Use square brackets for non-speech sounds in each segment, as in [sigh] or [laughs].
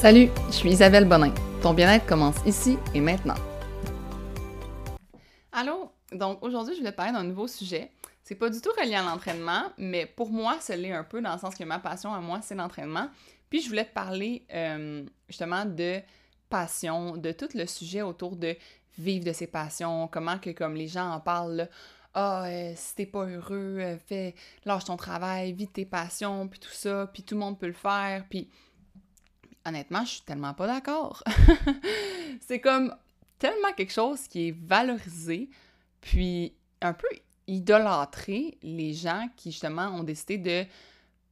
Salut, je suis Isabelle Bonin. Ton bien-être commence ici et maintenant. Allô, donc aujourd'hui je voulais parler d'un nouveau sujet. C'est pas du tout relié à l'entraînement, mais pour moi, ça l'est un peu dans le sens que ma passion à moi, c'est l'entraînement. Puis je voulais te parler euh, justement de passion, de tout le sujet autour de vivre de ses passions, comment que comme les gens en parlent, ah, euh, si t'es pas heureux, euh, fais, lâche ton travail, vis tes passions, puis tout ça, puis tout le monde peut le faire, puis honnêtement, je suis tellement pas d'accord. [laughs] c'est comme tellement quelque chose qui est valorisé, puis un peu idolâtré les gens qui justement ont décidé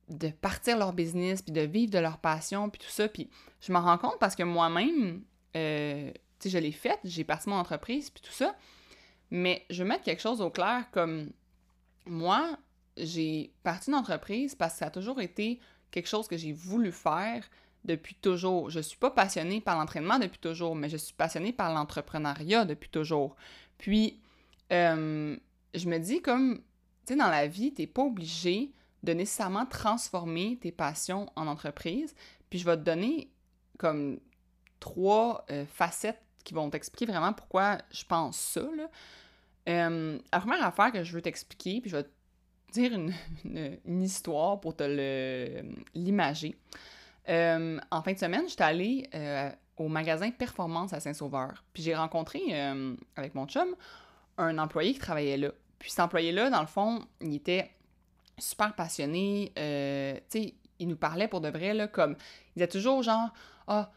de partir leur business, puis de vivre de leur passion, puis tout ça. Puis je m'en rends compte parce que moi-même, euh, tu sais, je l'ai faite, j'ai parti mon entreprise, puis tout ça. Mais je veux mettre quelque chose au clair comme moi, j'ai parti une entreprise parce que ça a toujours été quelque chose que j'ai voulu faire depuis toujours. Je suis pas passionnée par l'entraînement depuis toujours, mais je suis passionnée par l'entrepreneuriat depuis toujours. Puis, euh, je me dis comme, tu sais, dans la vie, t'es pas obligé de nécessairement transformer tes passions en entreprise. Puis je vais te donner comme trois euh, facettes qui vont t'expliquer vraiment pourquoi je pense ça. Euh, la première affaire que je veux t'expliquer, puis je vais te dire une, [laughs] histoire pour te l'imager. Euh, en fin de semaine, j'étais allée au magasin Performance à Saint-Sauveur. Puis j'ai rencontré, avec mon chum, un employé qui travaillait là. Puis cet employé-là, dans le fond, il était super passionné. Euh, tu sais, il nous parlait pour de vrai, là, comme. Il disait toujours genre, ah,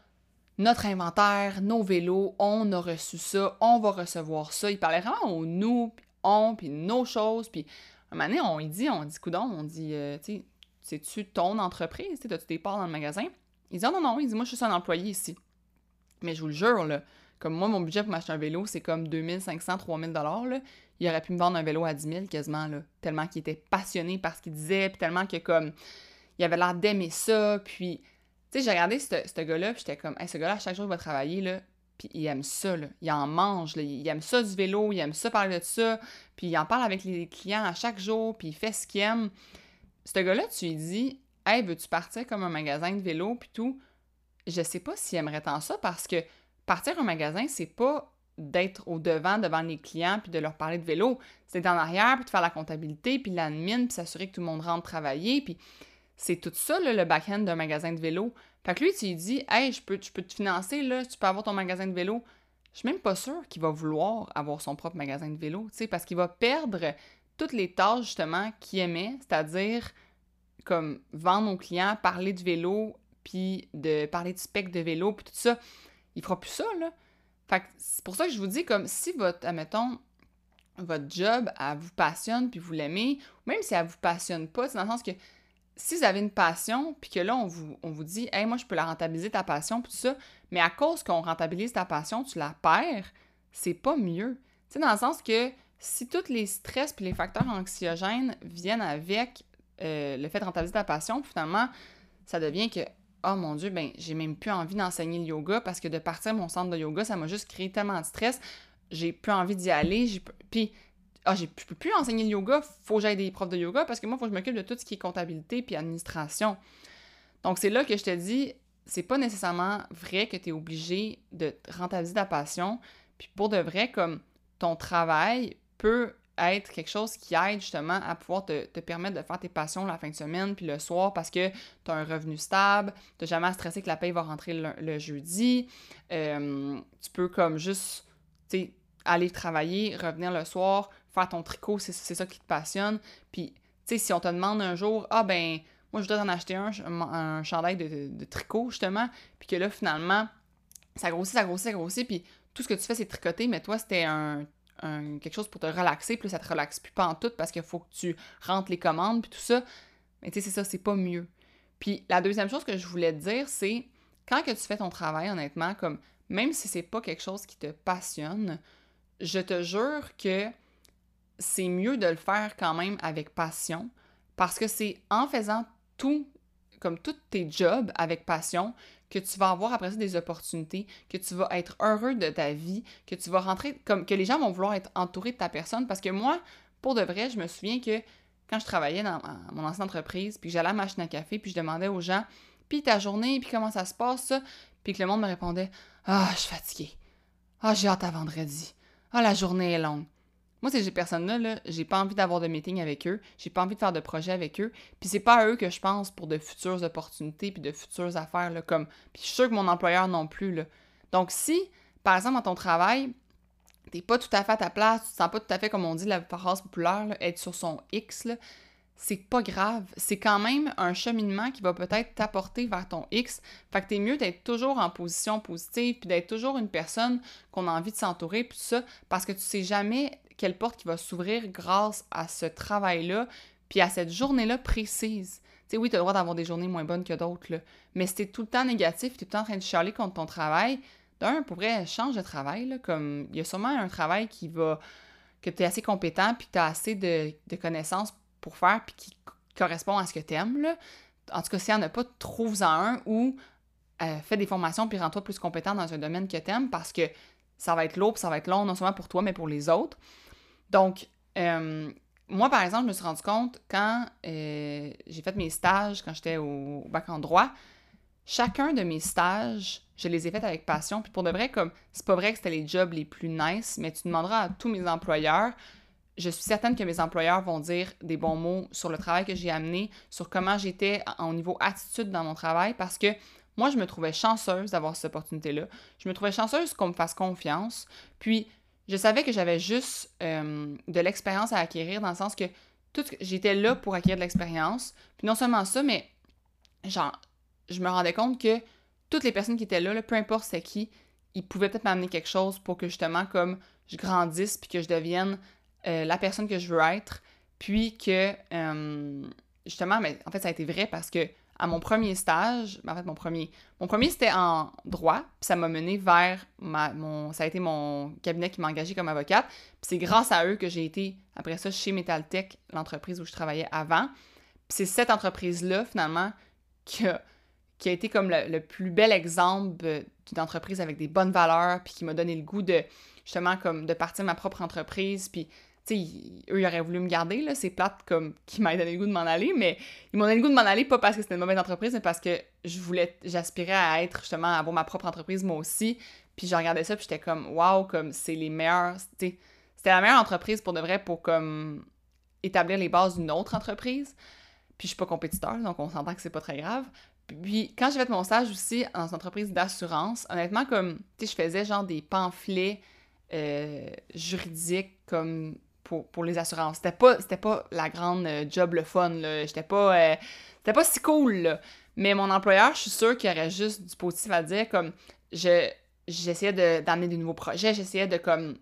notre inventaire, nos vélos, on a reçu ça, on va recevoir ça. Il parlait vraiment au nous, puis on, puis nos choses. Puis, un moment donné, on dit, on dit, coudon, on dit, euh, tu sais, c'est-tu ton entreprise? Tu as-tu des parts dans le magasin? Il dit, ah, non, non, il dit, moi, je suis un employé ici. Mais je vous le jure, là, comme moi, mon budget pour m'acheter un vélo, c'est comme 2500, 3000 dollars. Il aurait pu me vendre un vélo à 10 000 quasiment, là, tellement qu'il était passionné par ce qu'il disait, puis tellement que comme il avait l'air d'aimer ça. Puis, tu sais, j'ai regardé ce gars-là, puis j'étais comme, hey, ce gars-là, chaque jour, il va travailler, là, puis il aime ça, là. Il en mange, là. Il aime ça du vélo, il aime ça parler de ça, puis il en parle avec les clients à chaque jour, puis il fait ce qu'il aime. Ce gars-là, tu lui dis, hey, veux-tu partir comme un magasin de vélo, puis tout? Je sais pas s'il aimerait tant ça parce que partir un magasin, c'est pas d'être au devant devant les clients puis de leur parler de vélo, c'est en arrière puis de faire la comptabilité puis l'admin puis s'assurer que tout le monde rentre travailler puis c'est tout ça le back-end d'un magasin de vélo. Fait que lui tu lui dis "Hey, je peux je peux te financer là, tu peux avoir ton magasin de vélo." Je suis même pas sûre qu'il va vouloir avoir son propre magasin de vélo, tu sais parce qu'il va perdre toutes les tâches justement qu'il aimait, c'est-à-dire comme vendre aux clients, parler de vélo, puis de parler de spec de vélo, puis tout ça il fera plus ça, là. Fait c'est pour ça que je vous dis, comme si votre, admettons, votre job, elle vous passionne, puis vous l'aimez, ou même si elle vous passionne pas, c'est dans le sens que si vous avez une passion, puis que là, on vous, on vous dit, hey, moi, je peux la rentabiliser ta passion, puis tout ça, mais à cause qu'on rentabilise ta passion, tu la perds, c'est pas mieux. Tu sais, dans le sens que si tous les stress puis les facteurs anxiogènes viennent avec euh, le fait de rentabiliser ta passion, finalement, ça devient que oh mon Dieu, ben j'ai même plus envie d'enseigner le yoga parce que de partir mon centre de yoga, ça m'a juste créé tellement de stress. J'ai plus envie d'y aller. Puis, ah, je peux plus enseigner le yoga, faut que j'aille des profs de yoga parce que moi, faut que je m'occupe de tout ce qui est comptabilité puis administration. Donc, c'est là que je te dis, c'est pas nécessairement vrai que tu es obligé de rentabiliser ta passion. Puis, pour de vrai, comme ton travail peut être quelque chose qui aide justement à pouvoir te, permettre de faire tes passions la fin de semaine puis le soir parce que tu as un revenu stable, tu jamais à stresser que la paye va rentrer le, jeudi. Euh, tu peux comme juste aller travailler, revenir le soir, faire ton tricot, c'est ça qui te passionne. Puis, tu sais, si on te demande un jour, ah ben, moi je voudrais en acheter un, un chandail de, tricot justement, puis que là finalement, ça grossit, ça grossit, ça grossit, puis tout ce que tu fais c'est tricoter, mais toi c'était un quelque chose pour te relaxer, puis ça te relaxe plus pas en tout parce qu'il faut que tu rentres les commandes, puis tout ça. Mais tu sais, c'est ça, c'est pas mieux. Puis la deuxième chose que je voulais te dire, c'est quand que tu fais ton travail, honnêtement, comme même si c'est pas quelque chose qui te passionne, je te jure que c'est mieux de le faire quand même avec passion parce que c'est en faisant tout, comme tous tes jobs avec passion, que tu vas avoir après ça des opportunités, que tu vas être heureux de ta vie, que tu vas rentrer, comme que les gens vont vouloir être entourés de ta personne. Parce que moi, pour de vrai, je me souviens que quand je travaillais dans mon ancienne entreprise, puis j'allais à la machine à café, puis je demandais aux gens, puis ta journée, puis comment ça se passe, ça. Puis que le monde me répondait Ah, je suis fatiguée. Ah, j'ai hâte à vendredi. Ah, la journée est longue. Moi, ces personnes-là, -là, j'ai pas envie d'avoir de meeting avec eux, j'ai pas envie de faire de projet avec eux, puis c'est pas à eux que je pense pour de futures opportunités puis de futures affaires, là, comme... Puis je suis sûre que mon employeur non plus, là. Donc si, par exemple, dans ton travail, t'es pas tout à fait à ta place, tu te sens pas tout à fait, comme on dit, la phrase populaire, être sur son X, là, c'est pas grave. C'est quand même un cheminement qui va peut-être t'apporter vers ton X. Fait que t'es mieux d'être toujours en position positive, puis d'être toujours une personne qu'on a envie de s'entourer, puis tout ça, parce que tu sais jamais quelle porte qui va s'ouvrir grâce à ce travail-là, puis à cette journée-là précise. Tu sais, oui, tu as le droit d'avoir des journées moins bonnes que d'autres, mais si t'es tout le temps négatif, tu es tout le temps en train de chialer contre ton travail, d'un, pour vrai, change de travail, comme il y a sûrement un travail qui va que tu es assez compétent, puis tu as assez de, connaissances pour faire puis qui correspond à ce que tu aimes. En tout cas, s'il n'y en a pas, trouve-en un ou euh, fais des formations puis rends-toi plus compétent dans un domaine que tu aimes parce que ça va être lourd ça va être long, non seulement pour toi, mais pour les autres. Donc, euh, moi, par exemple, je me suis rendu compte quand euh, j'ai fait mes stages, quand j'étais au bac en droit, chacun de mes stages, je les ai faits avec passion. Puis pour de vrai, comme c'est pas vrai que c'était les jobs les plus nice, mais tu demanderas à tous mes employeurs, je suis certaine que mes employeurs vont dire des bons mots sur le travail que j'ai amené, sur comment j'étais au niveau attitude dans mon travail, parce que moi, je me trouvais chanceuse d'avoir cette opportunité-là. Je me trouvais chanceuse qu'on me fasse confiance. Puis, je savais que j'avais juste euh, de l'expérience à acquérir, dans le sens que tout j'étais là pour acquérir de l'expérience. Puis non seulement ça, mais genre, je me rendais compte que toutes les personnes qui étaient là, peu importe c'est qui, ils pouvaient peut-être m'amener quelque chose pour que justement, comme je grandisse puis que je devienne euh, la personne que je veux être, puis que euh, justement, mais en fait, ça a été vrai parce que à mon premier stage, en fait, mon premier, c'était en droit, puis ça m'a mené vers ma, mon, ça a été mon cabinet qui m'a engagé comme avocate, puis c'est grâce à eux que j'ai été après ça chez Metaltech, l'entreprise où je travaillais avant. Puis c'est cette entreprise-là, finalement, qui a, qui a été comme le, le plus bel exemple d'une entreprise avec des bonnes valeurs, puis qui m'a donné le goût de, justement, comme de partir ma propre entreprise, puis eux, ils auraient voulu me garder, là, c'est plate comme qui m'aient donné le goût de m'en aller, mais ils m'ont donné le goût de m'en aller, pas parce que c'était une mauvaise entreprise, mais parce que je voulais, j'aspirais à être, justement, à avoir ma propre entreprise, moi aussi, puis je regardais ça, puis j'étais comme, waouh, comme c'est les meilleurs, c'était la meilleure entreprise pour de vrai, pour comme établir les bases d'une autre entreprise, puis je suis pas compétiteur, donc on s'entend que c'est pas très grave, puis quand j'ai fait mon stage aussi dans une entreprise d'assurance, honnêtement, comme, tu sais, je faisais genre des pamphlets euh, juridiques, comme pour, les assurances. C'était pas, la grande euh, job le fun, là. J'étais pas, euh, c'était pas si cool, là. Mais mon employeur, je suis sûre qu'il aurait juste du positif à dire, comme, je, j'essayais d'amener de, nouveaux projets, j'essayais de, comme,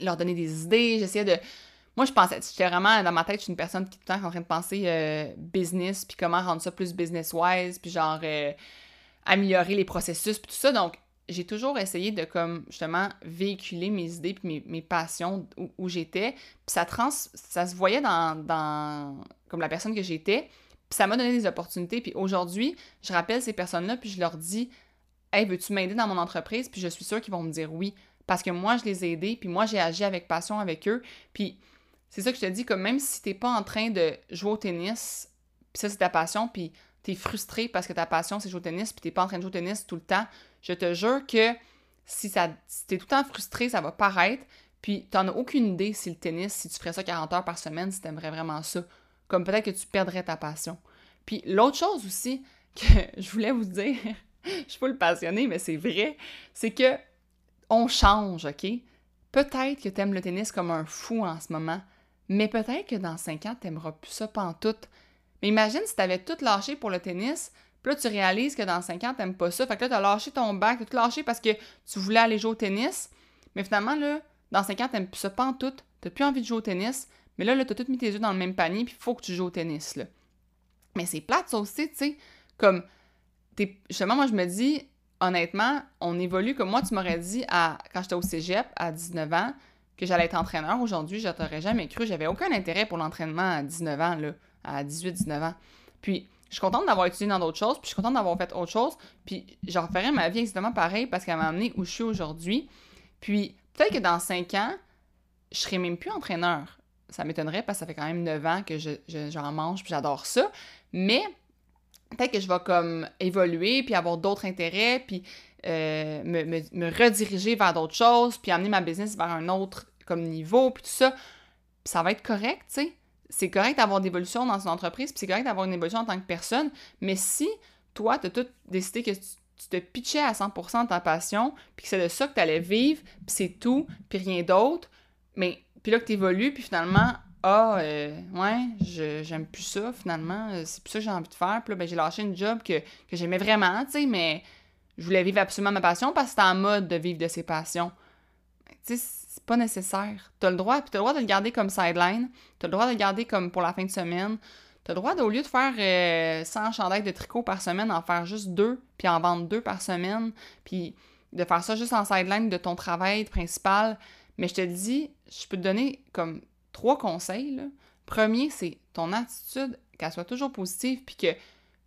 leur donner des idées, j'essayais de... Moi, je pensais, j'étais vraiment, dans ma tête, je suis une personne qui est tout le temps en train de penser euh, business, puis comment rendre ça plus business-wise, puis genre, améliorer les processus, puis tout ça. Donc, j'ai toujours essayé de comme justement véhiculer mes idées puis mes, passions où, j'étais. Puis ça trans ça se voyait dans, comme la personne que j'étais. Puis ça m'a donné des opportunités. Puis aujourd'hui je rappelle ces personnes là puis je leur dis hey veux-tu m'aider dans mon entreprise puis je suis sûre qu'ils vont me dire oui. Parce que moi je les ai aidés puis moi j'ai agi avec passion avec eux. Puis c'est ça que je te dis comme même si t'es pas en train de jouer au tennis puis ça c'est ta passion puis t'es frustré parce que ta passion c'est jouer au tennis puis t'es pas en train de jouer au tennis tout le temps je te jure que si, t'es tout le temps frustré, ça va paraître. Puis t'en as aucune idée si le tennis, si tu ferais ça 40 heures par semaine, si t'aimerais vraiment ça. Comme peut-être que tu perdrais ta passion. Puis l'autre chose aussi [laughs] que je voulais vous dire, [laughs] je suis pas le passionné, mais c'est vrai, c'est que on change, OK? Peut-être que t'aimes le tennis comme un fou en ce moment, mais peut-être que dans 5 ans, t'aimeras plus ça tout. Mais imagine si t'avais tout lâché pour le tennis, puis là, tu réalises que dans 5 ans, t'aimes pas ça. Fait que là, t'as lâché ton bac, t'as tout lâché parce que tu voulais aller jouer au tennis. Mais finalement, là, dans 5 ans, t'aimes plus ça pas en tout. T'as plus envie de jouer au tennis. Mais là, là, t'as tout mis tes yeux dans le même panier, puis faut que tu joues au tennis, là. Mais c'est plate, ça aussi, tu sais. Comme, justement, moi, je me dis, honnêtement, on évolue comme moi, tu m'aurais dit à, quand j'étais au cégep à 19 ans que j'allais être entraîneur. Aujourd'hui, je t'aurais jamais cru. J'avais aucun intérêt pour l'entraînement à 19 ans, là, à 18-19 ans. Puis, je suis contente d'avoir étudié dans d'autres choses, puis je suis contente d'avoir fait autre chose, puis je referais ma vie exactement pareil parce qu'elle m'a amené où je suis aujourd'hui. Puis peut-être que dans cinq ans, je serai même plus entraîneur. Ça m'étonnerait parce que ça fait quand même neuf ans que j'en je, mange, puis j'adore ça. Mais peut-être que je vais comme évoluer, puis avoir d'autres intérêts, puis euh, me, me, rediriger vers d'autres choses, puis amener ma business vers un autre comme niveau, puis tout ça. ça va être correct, tu sais. C'est correct d'avoir des évolutions dans une entreprise, puis c'est correct d'avoir une évolution en tant que personne, mais si toi, tu as tout décidé que tu, te pitchais à 100% de ta passion, puis que c'est de ça que tu allais vivre, puis c'est tout, puis rien d'autre, mais puis là que tu évolues, puis finalement, ah, euh, ouais, j'aime plus ça, finalement, euh, c'est plus ça que j'ai envie de faire. Puis là, ben, j'ai lâché une job que, j'aimais vraiment, tu sais, mais je voulais vivre absolument ma passion parce que c'était en mode de vivre de ses passions. Tu sais, pas nécessaire. T'as le droit, puis t'as le droit de le garder comme sideline, t'as le droit de le garder comme pour la fin de semaine, t'as le droit, au lieu de faire euh, 100 chandails de tricot par semaine, en faire juste deux, puis en vendre deux par semaine, puis de faire ça juste en sideline de ton travail principal. Mais je te dis, je peux te donner comme trois conseils. Premier, c'est ton attitude, qu'elle soit toujours positive, puis que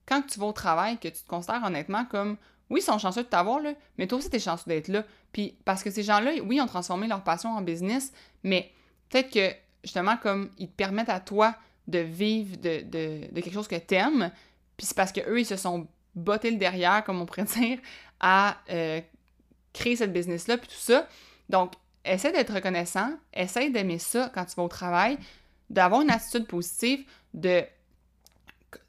quand tu vas au travail, que tu te considères honnêtement comme oui, ils sont chanceux de t'avoir, là, mais toi aussi, t'es chanceux d'être là. Puis parce que ces gens-là, oui, ont transformé leur passion en business, mais peut-être que, justement, comme ils te permettent à toi de vivre de, quelque chose que t'aimes, puis c'est parce qu'eux, ils se sont bottés le derrière, comme on pourrait [laughs] dire, à euh, créer cette business-là, puis tout ça. Donc, essaie d'être reconnaissant, essaie d'aimer ça quand tu vas au travail, d'avoir une attitude positive, de...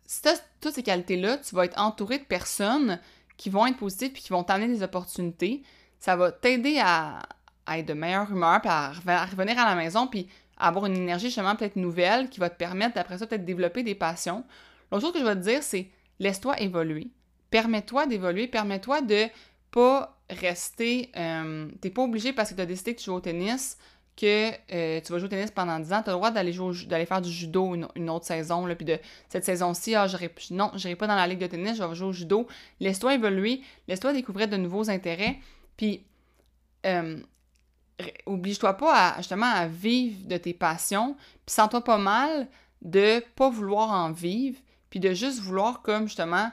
Si tu as toutes ces qualités-là, tu vas être entouré de personnes qui vont être positives puis qui vont t'amener des opportunités. Ça va t'aider à, être de meilleure humeur, puis à, revenir à la maison, puis à avoir une énergie justement peut-être nouvelle qui va te permettre d'après ça peut-être développer des passions. L'autre chose que je vais te dire, c'est laisse-toi évoluer. Permets-toi d'évoluer, permets-toi de pas rester. Euh, t'es pas obligé parce que tu as décidé que tu joues au tennis que euh, tu vas jouer au tennis pendant 10 ans, tu as le droit d'aller faire du judo une, autre saison, là, puis de cette saison-ci, ah, non, je n'irai pas dans la ligue de tennis, je vais jouer au judo. Laisse-toi évoluer, laisse-toi découvrir de nouveaux intérêts, puis euh, oblige-toi pas à, justement à vivre de tes passions, puis sens-toi pas mal de pas vouloir en vivre, puis de juste vouloir comme justement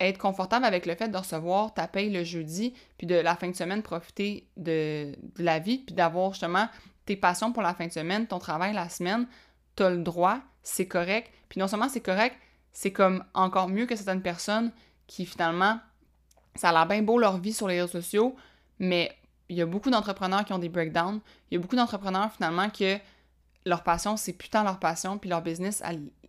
être confortable avec le fait de recevoir ta paye le jeudi, puis de la fin de semaine profiter de, de la vie, puis d'avoir justement tes passions pour la fin de semaine, ton travail la semaine, t'as le droit, c'est correct. Puis non seulement c'est correct, c'est comme encore mieux que certaines personnes qui finalement, ça a l'air bien beau leur vie sur les réseaux sociaux, mais il y a beaucoup d'entrepreneurs qui ont des breakdowns. Il y a beaucoup d'entrepreneurs finalement que leur passion, c'est putain leur passion, puis leur business,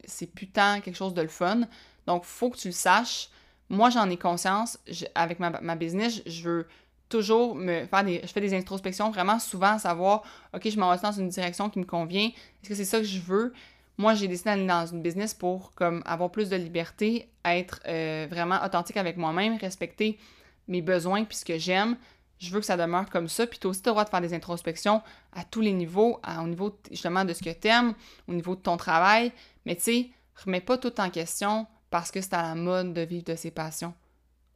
c'est putain quelque chose de le fun. Donc, faut que tu le saches. Moi, j'en ai conscience. avec ma, ma business, je veux toujours me faire des. Je fais des introspections vraiment souvent, savoir, OK, je m'en dans une direction qui me convient. Est-ce que c'est ça que je veux? Moi, j'ai décidé d'aller dans une business pour comme avoir plus de liberté, être euh, vraiment authentique avec moi-même, respecter mes besoins puis ce que j'aime. Je veux que ça demeure comme ça. Puis tu as aussi le droit de faire des introspections à tous les niveaux, au niveau justement de ce que tu aimes, au niveau de ton travail. Mais tu sais, remets pas tout en question parce que c'est à la mode de vivre de ses passions.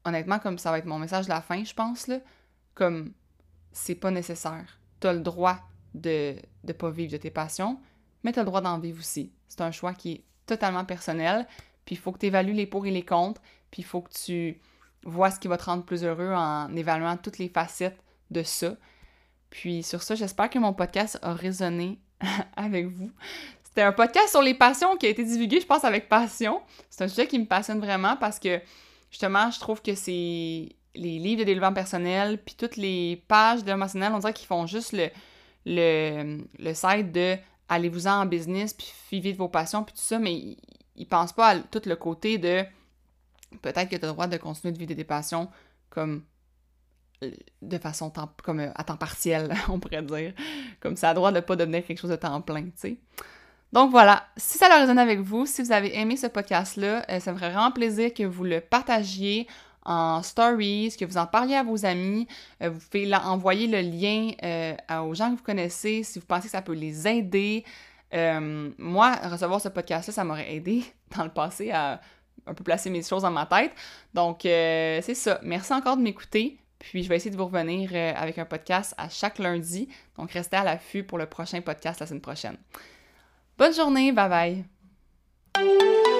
Honnêtement, comme ça va être mon message de la fin, je pense, là, comme c'est pas nécessaire. Tu as le droit de ne pas vivre de tes passions, mais tu as le droit d'en vivre aussi. C'est un choix qui est totalement personnel, puis il faut que tu évalues les pour et les contre, puis il faut que tu vois ce qui va te rendre plus heureux en évaluant toutes les facettes de ça. Puis sur ça, j'espère que mon podcast a résonné [laughs] avec vous. C'était un podcast sur les passions qui a été divulgué, je pense, avec passion. C'est un sujet qui me passionne vraiment parce que justement, je trouve que c'est les livres de développement personnel, puis toutes les pages de personnel, on dirait qu'ils font juste le, le, le site de allez-vous-en en business, puis vivez de vos passions, puis tout ça, mais ils, ils pensent pas à tout le côté de peut-être que tu as le droit de continuer de vivre tes passions comme de façon comme à temps partiel, [laughs] on pourrait dire. Comme ça a le droit de pas devenir quelque chose de temps plein, tu sais. Donc voilà, si ça a résonné avec vous, si vous avez aimé ce podcast-là, euh, ça me ferait vraiment plaisir que vous le partagiez en stories, que vous en parliez à vos amis. Euh, vous pouvez envoyer le lien euh, aux gens que vous connaissez si vous pensez que ça peut les aider. Euh, moi, recevoir ce podcast-là, ça m'aurait aidé [laughs] dans le passé à un peu placer mes choses dans ma tête. Donc, c'est ça. Merci encore de m'écouter. Puis, je vais essayer de vous revenir avec un podcast à chaque lundi. Donc, restez à l'affût pour le prochain podcast la semaine prochaine. Bonne journée. Bye bye.